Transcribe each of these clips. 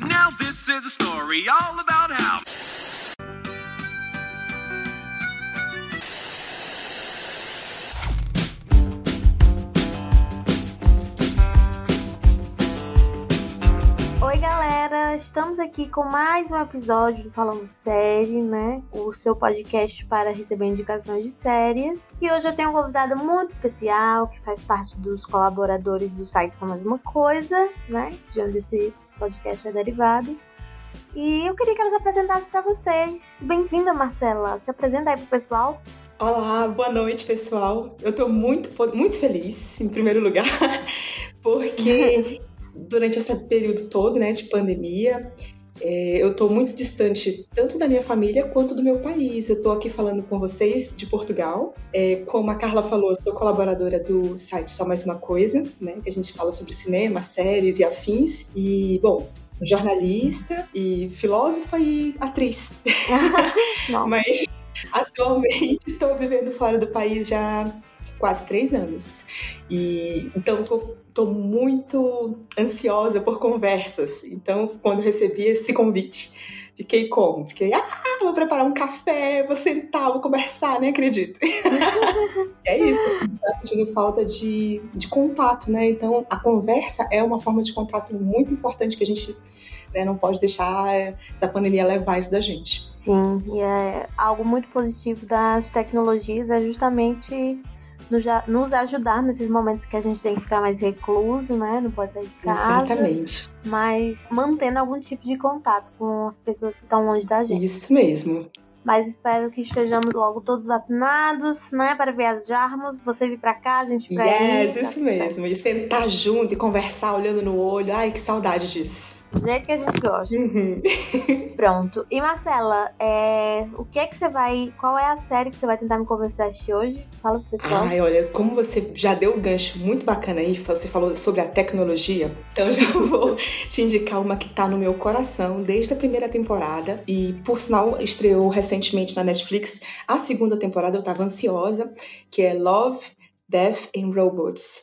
Now this is a story all about how. Estamos aqui com mais um episódio do Falando Série, né? O seu podcast para receber indicações de séries. E hoje eu tenho um convidado muito especial que faz parte dos colaboradores do site Só Mais Uma Coisa, né? De onde esse podcast é derivado. E eu queria que ela se apresentasse para vocês. Bem-vinda, Marcela. Se apresenta aí pro pessoal. Olá, boa noite, pessoal. Eu tô muito, muito feliz, em primeiro lugar, porque durante esse período todo, né, de pandemia, é, eu tô muito distante tanto da minha família quanto do meu país. Eu tô aqui falando com vocês de Portugal. É, como a Carla falou, eu sou colaboradora do site Só Mais Uma Coisa, né, que a gente fala sobre cinema, séries e afins. E, bom, jornalista e filósofa e atriz. Mas atualmente estou vivendo fora do país já quase três anos. E então estou muito ansiosa por conversas. Então, quando recebi esse convite, fiquei como? Fiquei, ah, vou preparar um café, vou sentar, vou conversar, nem acredito. é isso, assim, tá sentindo falta de, de contato, né? Então, a conversa é uma forma de contato muito importante que a gente né, não pode deixar essa pandemia levar isso da gente. Sim, e é algo muito positivo das tecnologias é justamente nos, ajudar nesses momentos que a gente tem que ficar mais recluso, né? Não pode sair de casa. Exatamente. Mas mantendo algum tipo de contato com as pessoas que estão longe da gente. Isso mesmo. Mas espero que estejamos logo todos vacinados, né? Para viajarmos. Você vir pra cá, a gente pra yes, aí. isso mesmo. E sentar junto e conversar olhando no olho. Ai, que saudade disso. Do jeito que a gente gosta. Uhum. Pronto. E Marcela, é... o que é que você vai. Qual é a série que você vai tentar me conversar hoje? Fala pro pessoal. Ai, olha, como você já deu um gancho muito bacana aí, você falou sobre a tecnologia, então eu já vou te indicar uma que tá no meu coração desde a primeira temporada e, por sinal, estreou recentemente na Netflix a segunda temporada, eu tava ansiosa, que é Love, Death and Robots.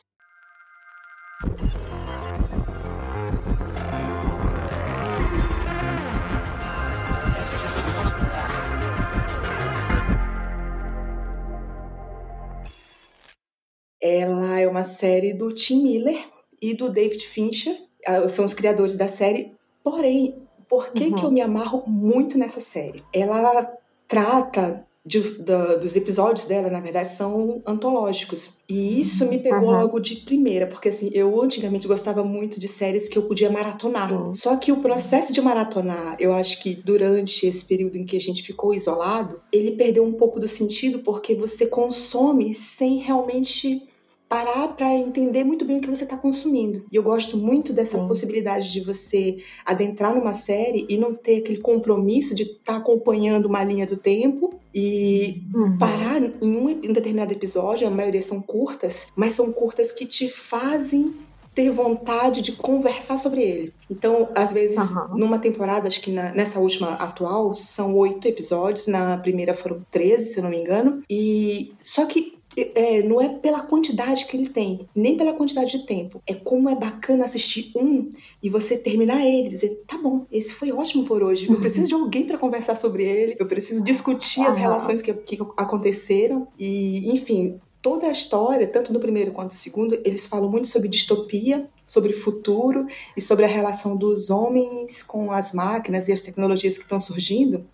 Uma série do Tim Miller e do David Fincher, ah, são os criadores da série. Porém, por que, Uhum. que eu me amarro muito nessa série? Ela trata de- da- dos episódios dela, na verdade, são antológicos. E isso me pegou Uhum. logo de primeira, porque assim, eu antigamente gostava muito de séries que eu podia maratonar. Sim. Só que o processo de maratonar, eu acho que durante esse período em que a gente ficou isolado, ele perdeu um pouco do sentido porque você consome sem realmente parar para entender muito bem o que você está consumindo. E eu gosto muito dessa Sim. possibilidade de você adentrar numa série e não ter aquele compromisso de estar acompanhando uma linha do tempo e Uhum. parar em um, em um determinado episódio, a maioria são curtas, mas são curtas que te fazem ter vontade de conversar sobre ele. Então, às vezes, Aham. numa temporada, acho que na- nessa última atual, são oito episódios, na primeira foram 13, se eu não me engano, e só que é, não é pela quantidade que ele tem, nem pela quantidade de tempo. É como é bacana assistir um e você terminar ele e dizer, tá bom, esse foi ótimo por hoje. Eu preciso de alguém para conversar sobre ele, eu preciso discutir as relações que, que aconteceram. E, enfim, toda a história, tanto no primeiro quanto no segundo, eles falam muito sobre distopia, sobre futuro e sobre a relação dos homens com as máquinas e as tecnologias que estão surgindo.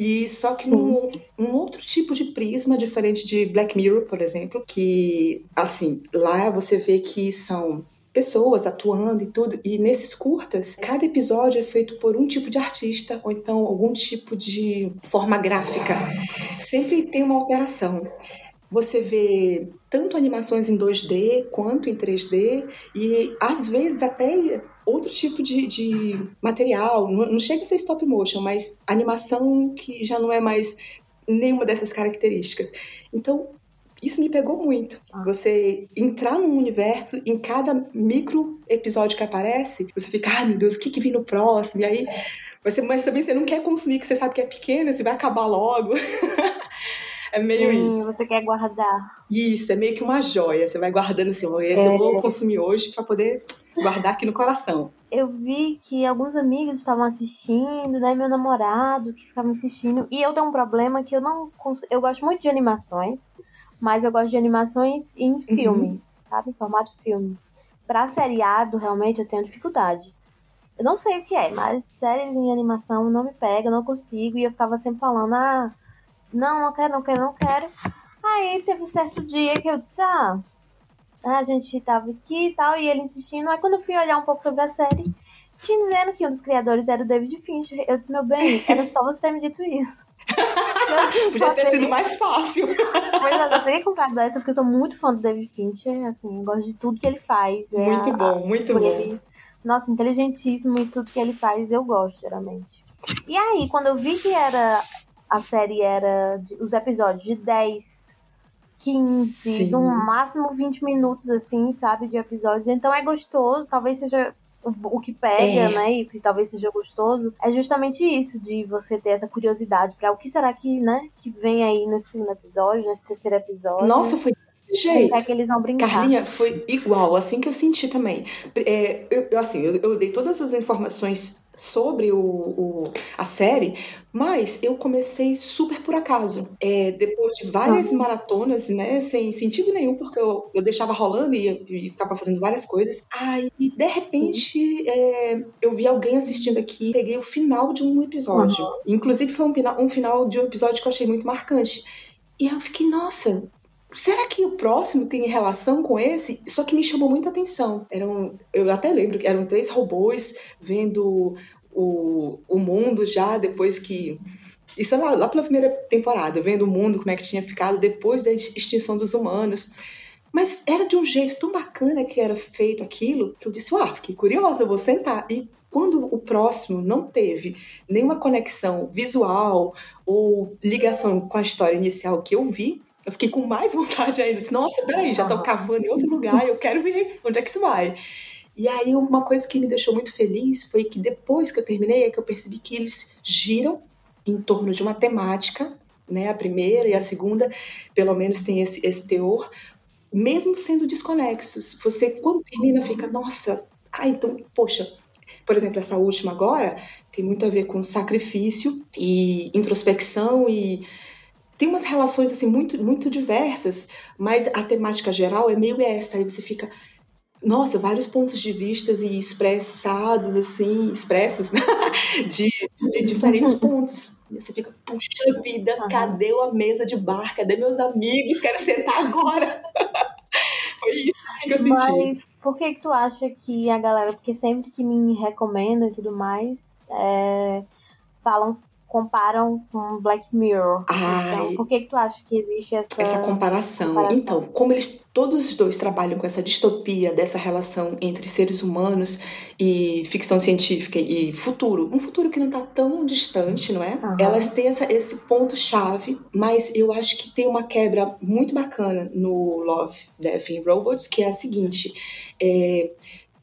E só que num um outro tipo de prisma, diferente de Black Mirror, por exemplo, que, assim, lá você vê que são pessoas atuando e tudo, e nesses curtas, cada episódio é feito por um tipo de artista, ou então algum tipo de forma gráfica. Sempre tem uma alteração. Você vê tanto animações em 2D quanto em 3D, e às vezes até outro tipo de, de material. Não, não chega a ser stop motion, mas animação que já não é mais nenhuma dessas características. Então, isso me pegou muito. Ah. Você entrar num universo, em cada micro episódio que aparece, você fica, ai meu Deus, o que, que vem no próximo? E aí, você, mas também você não quer consumir, porque você sabe que é pequeno, você vai acabar logo. é meio Sim, isso. você quer guardar. Isso, é meio que uma joia. Você vai guardando assim, esse É. eu vou consumir hoje pra poder guardar aqui no coração. Eu vi que alguns amigos estavam assistindo, daí meu namorado que ficava assistindo. E eu tenho um problema que eu não. Eu gosto muito de animações, mas eu gosto de animações em uhum. filme, uhum. sabe? Em formato filme. Pra seriado, realmente, eu tenho dificuldade. Eu não sei o que é, mas séries em animação não me pega, não consigo. E eu ficava sempre falando, ah, não, não quero, não quero, não quero. Aí teve um certo dia que eu disse, ah, a gente tava aqui e tal, e ele insistindo. Aí quando eu fui olhar um pouco sobre a série, tinha dizendo que um dos criadores era o David Fincher. Eu disse, meu bem, era só você ter me dito isso. Podia ter sido mais fácil. É, eu teria comprado essa porque eu sou muito fã do David Fincher, assim, gosto de tudo que ele faz. É muito bom, muito bom. Ele, nossa, inteligentíssimo e tudo que ele faz eu gosto, geralmente. E aí, quando eu vi que era a série era de, os episódios de 10, 15, Sim. no máximo 20 minutos, assim, sabe, de episódios. Então é gostoso, talvez seja o, o que pega, é. né, e que talvez seja gostoso, é justamente isso, de você ter essa curiosidade para o que será que, né, que vem aí nesse episódio, nesse terceiro episódio. Nossa, foi jeito. É que eles vão brincar. Carlinha, foi igual, assim que eu senti também. É, eu, assim, eu, eu, dei todas as informações sobre o, o, a série, mas eu comecei super por acaso. É, depois de várias ah. maratonas, né, sem sentido nenhum, porque eu, eu deixava rolando e, e ficava fazendo várias coisas. Aí, de repente, é, eu vi alguém assistindo aqui, peguei o final de um episódio. Uhum. Inclusive, foi um, um final de um episódio que eu achei muito marcante. E eu fiquei, nossa, será que o próximo tem relação com esse? Só que me chamou muita atenção. Eram, eu até lembro que eram três robôs vendo o, o mundo já depois que. Isso é lá, lá pela primeira temporada, vendo o mundo, como é que tinha ficado depois da extinção dos humanos. Mas era de um jeito tão bacana que era feito aquilo, que eu disse, ah, fiquei curiosa, vou sentar. E quando o próximo não teve nenhuma conexão visual ou ligação com a história inicial que eu vi, eu fiquei com mais vontade ainda. Disse, Nossa, peraí, já estão cavando em outro lugar, eu quero ver onde é que isso vai. E aí, uma coisa que me deixou muito feliz foi que depois que eu terminei, é que eu percebi que eles giram em torno de uma temática, né? A primeira e a segunda, pelo menos, tem esse, esse teor, mesmo sendo desconexos. Você, quando termina, fica, nossa, ah, então, poxa, por exemplo, essa última agora tem muito a ver com sacrifício e introspecção e tem umas relações assim muito muito diversas, mas a temática geral é meio essa. Aí você fica, nossa, vários pontos de vista e expressados assim, expressos né? de, de diferentes pontos. E você fica, puxa vida, uhum. cadê a mesa de bar? Cadê meus amigos? Quero sentar agora. Foi isso assim que eu senti. Mas por que, que tu acha que a galera, porque sempre que me recomenda e tudo mais, é, falam comparam com Black Mirror. Ai, então, por que, que tu acha que existe essa, essa comparação? comparação? Então, como eles todos os dois trabalham com essa distopia dessa relação entre seres humanos e ficção científica e futuro, um futuro que não está tão distante, não é? Uhum. Elas têm essa, esse ponto chave, mas eu acho que tem uma quebra muito bacana no Love, Death and Robots, que é a seguinte. É,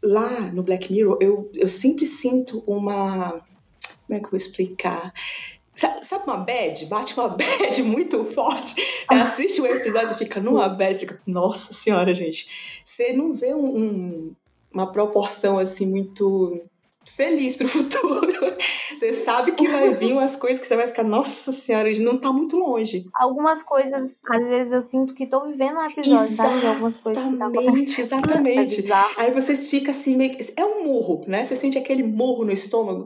lá no Black Mirror, eu, eu sempre sinto uma como é que eu vou explicar? Sabe uma bad? Bate uma bad muito forte. Você assiste um episódio e fica numa bad, fica, nossa senhora, gente. Você não vê um, um, uma proporção assim muito feliz pro futuro. Você sabe que vai vir umas coisas que você vai ficar, nossa senhora, não tá muito longe. Algumas coisas, às vezes eu sinto que tô vivendo um episódio, exatamente, sabe? Algumas coisas que tá Exatamente. É Aí você fica assim, meio É um murro, né? Você sente aquele murro no estômago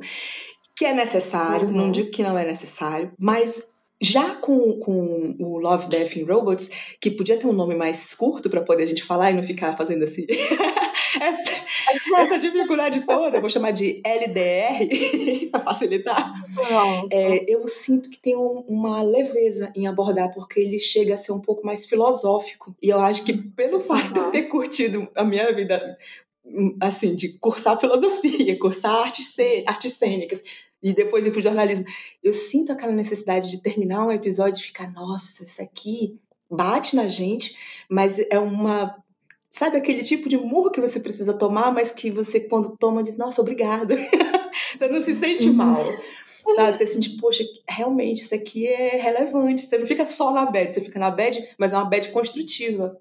que é necessário, uhum. não digo que não é necessário, mas já com, com o Love, Death and Robots, que podia ter um nome mais curto para poder a gente falar e não ficar fazendo assim. essa, essa, dificuldade toda, eu vou chamar de LDR, para facilitar. É, eu sinto que tem um, uma leveza em abordar, porque ele chega a ser um pouco mais filosófico. E eu acho que, pelo fato uhum. de eu ter curtido a minha vida assim, de cursar filosofia, cursar artes, artes cênicas, e depois ir pro jornalismo. Eu sinto aquela necessidade de terminar um episódio e ficar, nossa, isso aqui bate na gente, mas é uma. Sabe aquele tipo de murro que você precisa tomar, mas que você, quando toma, diz, nossa, obrigada. Você não se sente uhum. mal. Sabe? Você sente, poxa, realmente isso aqui é relevante. Você não fica só na bad, você fica na bad, mas é uma bad construtiva.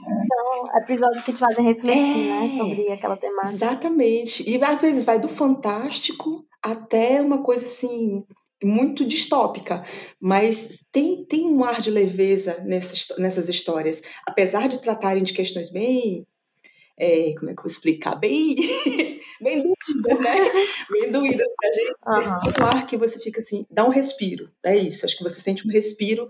Então, episódios que te fazem refletir, né, é, né? Sobre aquela temática. Exatamente. E às vezes vai do fantástico até uma coisa assim muito distópica, mas tem, tem um ar de leveza nessas, nessas histórias, apesar de tratarem de questões bem é, como é que eu vou explicar? Bem, bem doídas, né? Bem doídas pra gente. Uhum. Ar que você fica assim, dá um respiro. É isso, acho que você sente um respiro.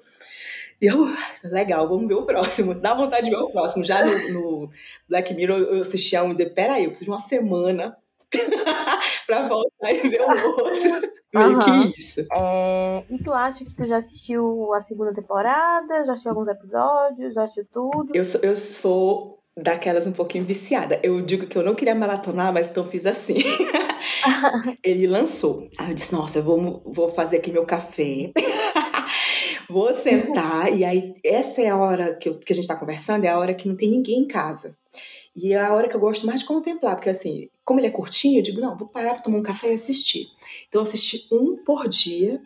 E eu, legal, vamos ver o próximo. Dá vontade de ver o próximo. Já no, no Black Mirror eu assisti a um e disse, peraí, eu preciso de uma semana pra voltar e ver o outro. Meio uhum. que isso. É... E tu acha que tu já assistiu a segunda temporada? Já assistiu alguns episódios? Já assistiu tudo? Eu sou, eu sou daquelas um pouquinho viciada. Eu digo que eu não queria maratonar, mas então fiz assim. Ele lançou. Aí eu disse, nossa, eu vou, vou fazer aqui meu café. vou sentar. e aí, essa é a hora que, eu, que a gente está conversando, é a hora que não tem ninguém em casa. E é a hora que eu gosto mais de contemplar, porque assim, como ele é curtinho, eu digo, não, vou parar para tomar um café e assistir. Então, eu assisti um por dia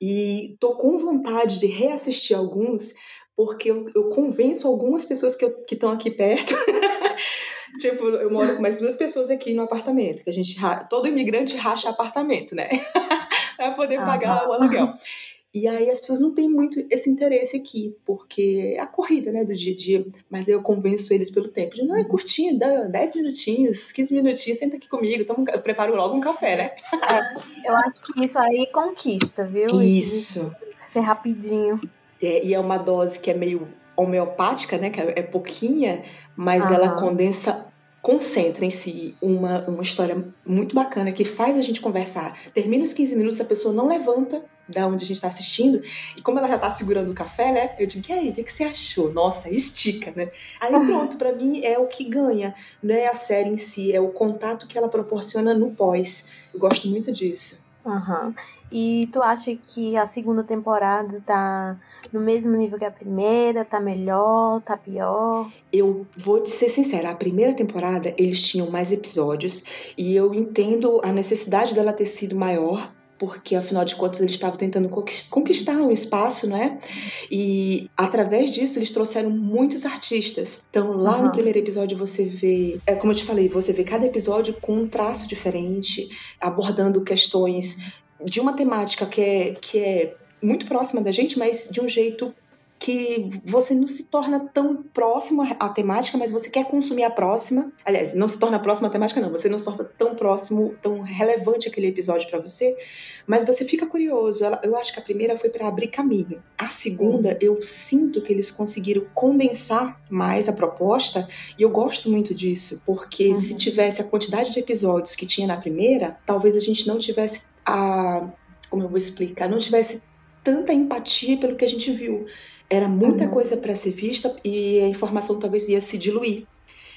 e tô com vontade de reassistir alguns, porque eu, eu convenço algumas pessoas que estão aqui perto. tipo, eu moro com mais duas pessoas aqui no apartamento, que a gente todo imigrante racha apartamento, né? para poder pagar o aluguel. E aí as pessoas não têm muito esse interesse aqui, porque é a corrida, né, do dia a dia. Mas eu convenço eles pelo tempo. De, não, é curtinho, dá 10 minutinhos, 15 minutinhos, senta aqui comigo, tomo, eu preparo logo um café, né? É, eu acho que isso aí conquista, viu? Isso. Ser rapidinho. É, e é uma dose que é meio homeopática, né? Que é, é pouquinha, mas ela condensa, concentra em si uma, uma história muito bacana que faz a gente conversar. Termina os 15 minutos, a pessoa não levanta da onde a gente está assistindo, e como ela já está segurando o café, né? Eu digo, e aí, o que, que você achou? Nossa, estica, né? Aí pronto, para mim é o que ganha, não é a série em si, é o contato que ela proporciona no pós. Eu gosto muito disso. Uhum. E tu acha que a segunda temporada tá no mesmo nível que a primeira? Tá melhor? Tá pior? Eu vou te ser sincera, a primeira temporada eles tinham mais episódios e eu entendo a necessidade dela ter sido maior porque afinal de contas eles estavam tentando conquistar um espaço, né? E através disso eles trouxeram muitos artistas. Então lá uhum. no primeiro episódio você vê, é como eu te falei, você vê cada episódio com um traço diferente, abordando questões de uma temática que é, que é muito próxima da gente, mas de um jeito que você não se torna tão próximo à temática, mas você quer consumir a próxima. Aliás, não se torna próximo à temática, não. Você não se torna tão próximo, tão relevante aquele episódio para você, mas você fica curioso. Eu acho que a primeira foi para abrir caminho. A segunda, eu sinto que eles conseguiram condensar mais a proposta e eu gosto muito disso, porque uhum. se tivesse a quantidade de episódios que tinha na primeira, talvez a gente não tivesse a. Como eu vou explicar? Não tivesse tanta empatia pelo que a gente viu. Era muita uhum. coisa para ser vista e a informação talvez ia se diluir.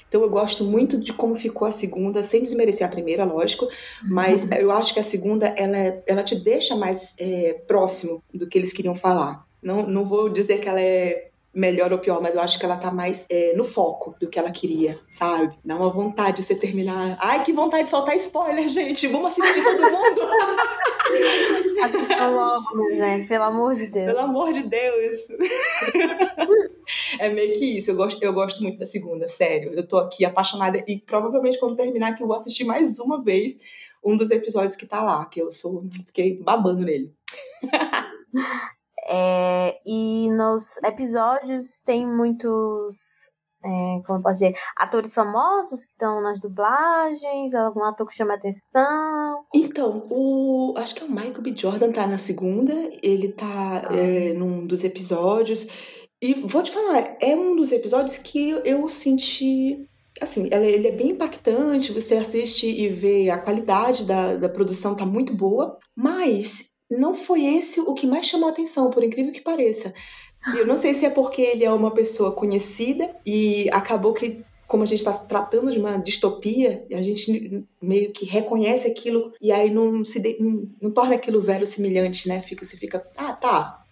Então eu gosto muito de como ficou a segunda, sem desmerecer a primeira, lógico, mas uhum. eu acho que a segunda ela, ela te deixa mais é, próximo do que eles queriam falar. Não, não vou dizer que ela é melhor ou pior, mas eu acho que ela tá mais é, no foco do que ela queria, sabe? Dá uma vontade de você terminar. Ai, que vontade de soltar spoiler, gente! Vamos assistir todo mundo! Assista logo, né? Pelo amor de Deus. Pelo amor de Deus! é meio que isso. Eu gosto, eu gosto muito da segunda, sério. Eu tô aqui apaixonada e provavelmente quando terminar que eu vou assistir mais uma vez um dos episódios que tá lá, que eu sou fiquei babando nele. É, e nos episódios tem muitos, é, como eu posso dizer, atores famosos que estão nas dublagens, algum ator que chama atenção. Então, o acho que é o Michael B. Jordan tá na segunda, ele tá ah. é, num dos episódios. E vou te falar, é um dos episódios que eu senti assim, ele é bem impactante, você assiste e vê a qualidade da, da produção tá muito boa, mas não foi esse o que mais chamou a atenção, por incrível que pareça. Eu não sei se é porque ele é uma pessoa conhecida e acabou que, como a gente está tratando de uma distopia, a gente meio que reconhece aquilo e aí não se não, não torna aquilo verossimilhante, né? Fica, se fica, ah, tá,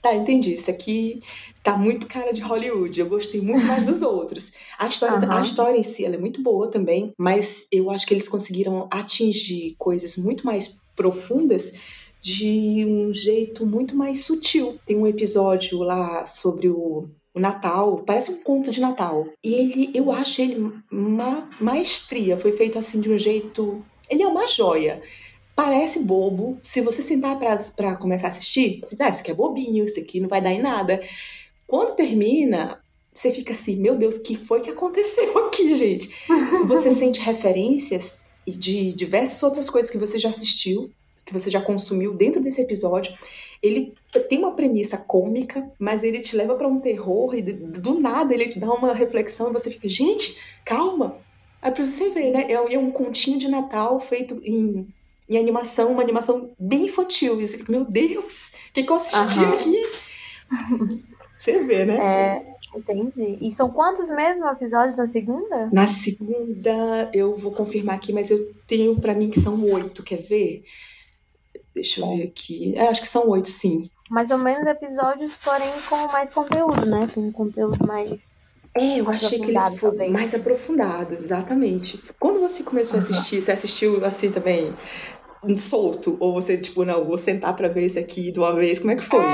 tá, entendi. Isso aqui tá muito cara de Hollywood. Eu gostei muito mais dos outros. A história, Aham. a história em si ela é muito boa também, mas eu acho que eles conseguiram atingir coisas muito mais profundas de um jeito muito mais sutil. Tem um episódio lá sobre o, o Natal, parece um conto de Natal. E ele, eu acho ele uma maestria. Foi feito assim de um jeito. Ele é uma joia. Parece bobo. Se você sentar pra, pra começar a assistir, você diz, ah, isso aqui é bobinho, isso aqui não vai dar em nada. Quando termina, você fica assim, meu Deus, o que foi que aconteceu aqui, gente? Você sente referências de diversas outras coisas que você já assistiu, que você já consumiu dentro desse episódio. Ele tem uma premissa cômica, mas ele te leva para um terror e do nada ele te dá uma reflexão e você fica, gente, calma. É pra você ver, né? É um- é um continho de Natal feito em, em animação, uma animação bem infantil. E você fica, meu Deus, o que, que eu assisti Aham. aqui? Você vê, né? É, entendi. E são quantos mesmo episódios na segunda? Na segunda, eu vou confirmar aqui, mas eu tenho pra mim que são oito, quer ver? Deixa eu ver aqui. É, acho que são oito, sim. Mais ou menos episódios, porém com mais conteúdo, né? Com conteúdo mais. É, eu achei que eles foram também. mais aprofundados, exatamente. Quando você começou a Aham. assistir, você assistiu assim também, solto? Ou você, tipo, não, vou sentar pra ver esse aqui de uma vez? Como é que foi?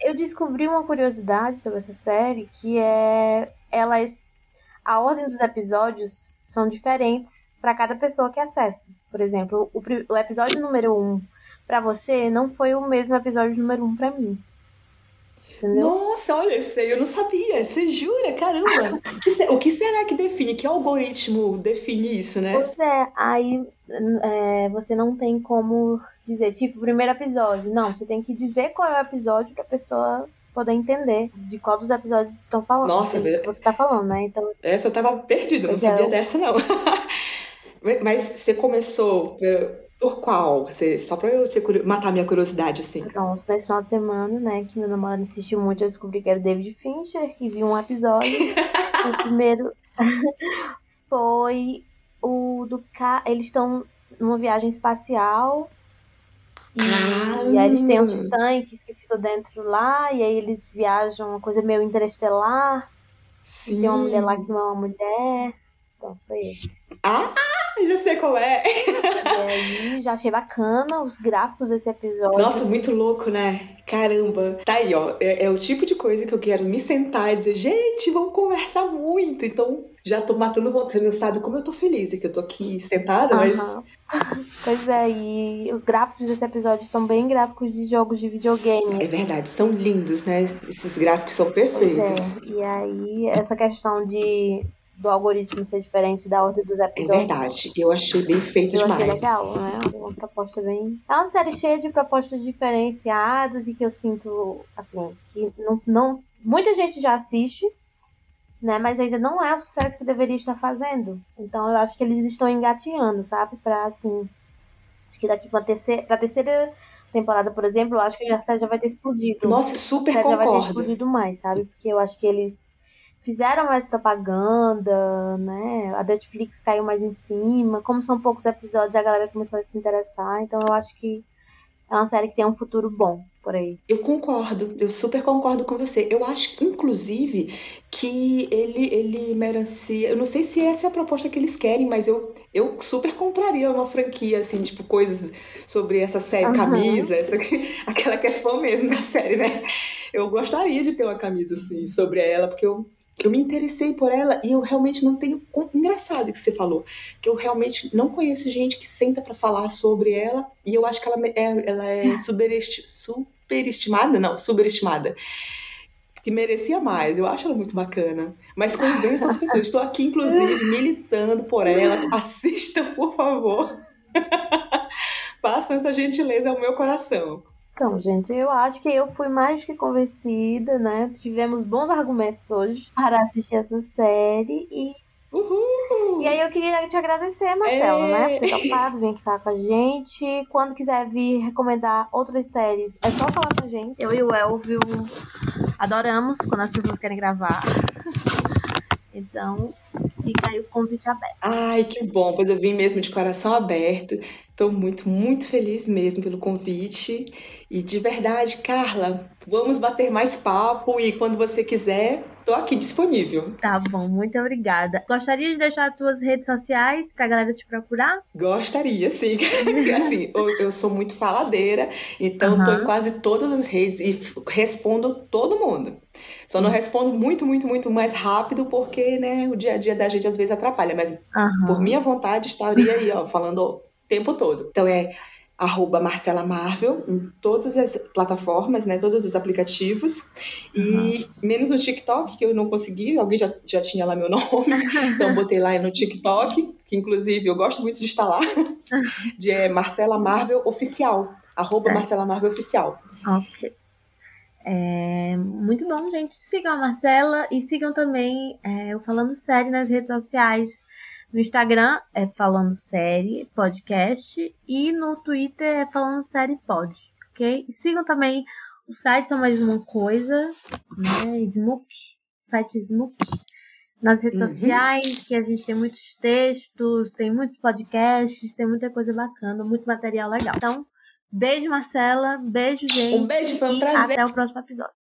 Eu descobri uma curiosidade sobre essa série que é elas a ordem dos episódios são diferentes para cada pessoa que acessa. Por exemplo, o, o episódio número 1 um, para você não foi o mesmo episódio número 1 um para mim. Entendeu? Nossa, olha, eu não sabia. Você jura? Caramba! O que será que define? Que algoritmo define isso, né? Pois é, aí é, você não tem como dizer, tipo, primeiro episódio. Não, você tem que dizer qual é o episódio pra pessoa poder entender de qual dos episódios estão falando. Nossa, É você tá falando, né? Então, Essa eu tava perdida, não sabia eu- dessa, não. Mas você começou por, qual? Você, só pra eu ser matar minha curiosidade, assim. pronto, nesse final de semana, né, que meu namorado insistiu muito, eu descobri que era David Fincher e vi um episódio. o primeiro foi o do. Eles estão numa viagem espacial. E, Ah. e aí eles têm uns tanques que ficam dentro lá, e aí eles viajam uma coisa meio interestelar. Sim. Tem uma mulher lá que não é uma mulher. Então, foi esse. Ah, já sei qual é. E aí já achei bacana os gráficos desse episódio. Nossa, muito louco, né? Caramba. Tá aí, ó. É, é o tipo de coisa que eu quero me sentar e dizer, gente, vamos conversar muito. Então, já tô matando vontade. Você não sabe como eu tô feliz, é que eu tô aqui sentada, mas. Pois é, e os gráficos desse episódio são bem gráficos de jogos de videogame. É verdade, são lindos, né? Esses gráficos são Pois perfeitos. é. E aí, essa questão de do algoritmo ser diferente da ordem dos É episódios. verdade. Eu achei bem feito Eu achei demais. legal, né? Uma proposta bem. É uma série cheia de propostas diferenciadas e que eu sinto, assim, que não, não. Muita gente já assiste, né? Mas ainda não é o sucesso que deveria estar fazendo. Então eu acho que eles estão engatinhando, sabe? Pra assim. Acho que daqui pra terceira, pra terceira temporada, por exemplo, eu acho que a série já vai ter explodido. Nossa, a super série já vai ter concordo. explodido mais, sabe? Porque eu acho que eles fizeram mais propaganda, né? A Netflix caiu mais em cima. Como são poucos episódios, a galera começou a se interessar. Então eu acho que é uma série que tem um futuro bom por aí. Eu concordo, eu super concordo com você. Eu acho, inclusive, que ele, ele merecia. Eu não sei se essa é a proposta que eles querem, mas eu, eu super compraria uma franquia, assim, tipo, coisas sobre essa série, Aham. camisa, essa, aquela que é fã mesmo da série, né? Eu gostaria de ter uma camisa, assim, sobre ela, porque eu. Eu me interessei por ela e eu realmente não tenho. Engraçado que você falou, que eu realmente não conheço gente que senta pra falar sobre ela e eu acho que ela é, ela é superesti- superestimada, não, superestimada. Que merecia mais, eu acho ela muito bacana. Mas convençam as pessoas. Estou aqui, inclusive, militando por ela. Assistam, por favor. Façam essa gentileza ao meu coração. Então, gente, eu acho que eu fui mais que convencida, né? Tivemos bons argumentos hoje para assistir essa série e Uhul! E aí eu queria te agradecer, Marcelo, É. né? Por ter topado, vir aqui falar com a gente. Quando quiser vir recomendar outras séries, é só falar com a gente. Eu e o Elvio adoramos quando as pessoas querem gravar. Então, fica aí o convite aberto. Ai, que bom, pois eu vim mesmo de coração aberto. Estou muito, muito feliz mesmo pelo convite. E de verdade, Carla, vamos bater mais papo e quando você quiser, tô aqui disponível. Tá bom, muito obrigada. Gostaria de deixar as tuas redes sociais pra galera te procurar? Gostaria, sim. assim, eu, eu, sou muito faladeira, então uhum. tô em quase todas as redes e respondo todo mundo. Só não respondo muito, muito, muito mais rápido porque, né, o dia a dia da gente às vezes atrapalha, mas uhum. por minha vontade estaria aí, ó, falando o tempo todo. Então é arroba Marcela Marvel em todas as plataformas, né, todos os aplicativos, e uhum. menos no TikTok, que eu não consegui, alguém já, já tinha lá meu nome, então botei lá no TikTok, que inclusive eu gosto muito de estar lá, de é, Marcela Marvel Oficial, arroba é. Marcela Marvel Oficial. Ok. É, muito bom, gente. Sigam a Marcela e sigam também é, o Falando Série nas redes sociais. No Instagram é Falando Série Podcast e no Twitter é Falando Série Pod, ok? E sigam também o site São Mais Uma Coisa, né? Smook, site Smook. Nas redes uhum. sociais, que a gente tem muitos textos, tem muitos podcasts, tem muita coisa bacana, muito material legal. Então, beijo, Marcela. Beijo, gente. Um beijo, foi um prazer. Até o próximo episódio.